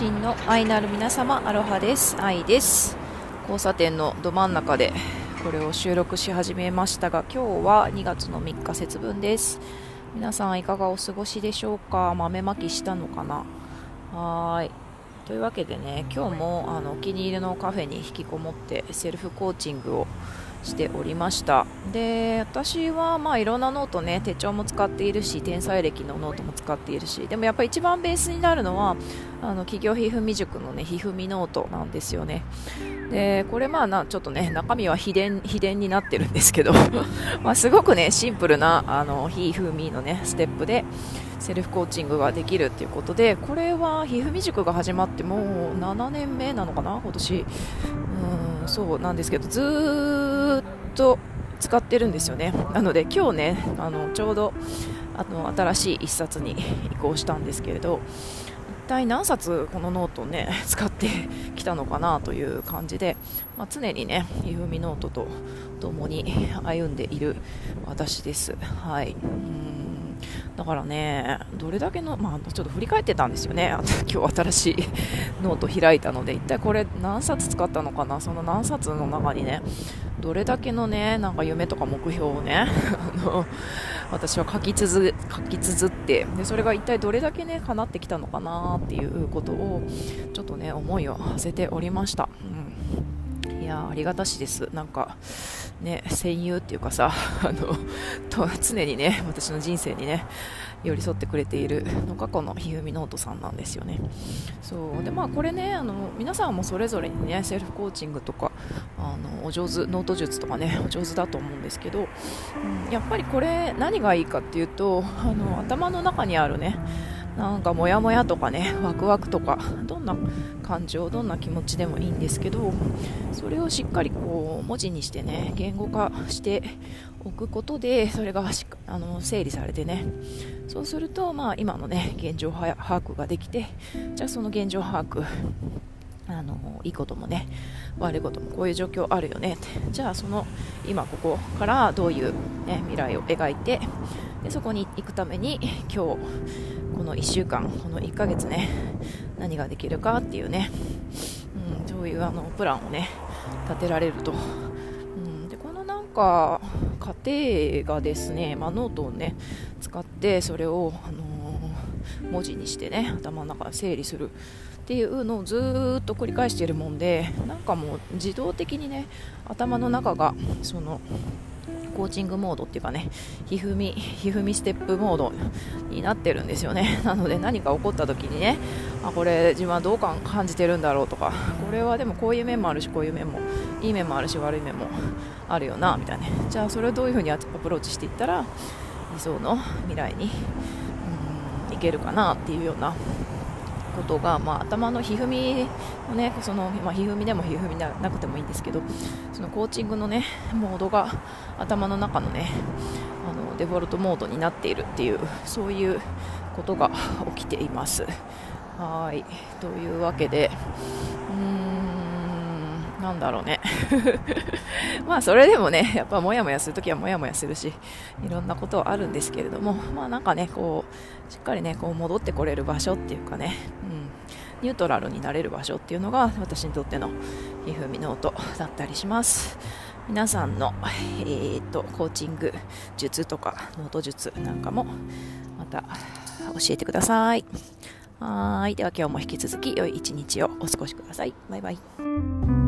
親愛なる皆様アロハです。愛です。交差点のど真ん中でこれを収録し始めましたが今日は2月の3日節分です。皆さんいかがお過ごしでしょうか？豆まきしたのかな？はい。というわけでね今日もあのお気に入りのカフェに引きこもってセルフコーチングをしておりました。で私はまあいろんなノートね手帳も使っているし天才歴のノートも使っているしでもやっぱり一番ベースになるのはあの起業ひふみ塾のねひふみノートなんですよね。でこれまあなちょっとね中身は秘伝秘伝になってるんですけど まあすごくねシンプルなあのひふみのねステップでセルフコーチングができるっていうことでこれはひふみ塾が始まってもう7年目なのかな今年。うんそうなんですけどずっと使ってるんですよね。なので今日ねあのちょうどあの新しい1冊に移行したんですけれど一体何冊このノートをね 使ってきたのかなという感じで、まあ、常にねひふみノートと共に歩んでいる私です。はい。うん。だからね、どれだけの、まあ、ちょっと振り返ってたんですよね、今日新しいノート開いたので、一体これ何冊使ったのかな、その何冊の中にね、どれだけのね、なんか夢とか目標をね、あの私は書き綴書き綴ってで、それが一体どれだけね、叶ってきたのかなっていうことを、ちょっとね、思いを馳せておりました。うん、やありがたしです。なんかね、戦友っていうかさ あのと常にね私の人生にね寄り添ってくれているのがこのひふみノートさんなんですよねそうでまあこれねあの皆さんもそれぞれにねセルフコーチングとかあのお上手ノート術とかねお上手だと思うんですけど、うん、やっぱりこれ何がいいかっていうとあの頭の中にあるねなんかモヤモヤとかねワクワクとかどんな感情どんな気持ちでもいいんですけどそれをしっかりこう文字にしてね言語化しておくことでそれがあの整理されてね。そうすると、まあ、今のね現状把握ができてじゃあその現状把握あのいいこともね悪いこともこういう状況あるよねって。じゃあその今ここからどういう、ね、未来を描いてでそこに行くために今日この1週間この1ヶ月ね何ができるかっていうね、うん、そういうあのプランをね立てられると、うん、でこのなんか家庭がですね、まあ、ノートをね使ってそれを、あのー、文字にしてね頭の中で整理するっていうのをずっと繰り返しているもんでなんかもう自動的にね頭の中がそのコーチングモードっていうかね、ひふみ、ひふみステップモードになってるんですよね。なので何か起こった時にね、あ、これ自分はどう感じてるんだろうとか、これはでもこういう面もあるし、こういう面も、いい面もあるし、悪い面もあるよな、みたいなね。じゃあそれをどういうふうにアプローチしていったら、理想の未来に、けるかなっていうようなことが、まあ、頭のひふみのね、その、まあ、ひふみでもひふみでなくてもいいんですけど、そのコーチングのね、モードが頭の中のね、あのデフォルトモードになっているっていう、そういうことが起きています。はい。というわけで、なんだろうね。まあ、それでもね、やっぱもやもやするときはもやもやするし、いろんなことはあるんですけれども、まあなんかね、こう、しっかりね、こう戻ってこれる場所っていうかね、うん、ニュートラルになれる場所っていうのが私にとってのひふみノートだったりします。皆さんの、えーと、コーチング術とかノート術なんかもまた教えてください。はい。では今日も引き続き良い一日をお過ごしください。バイバイ。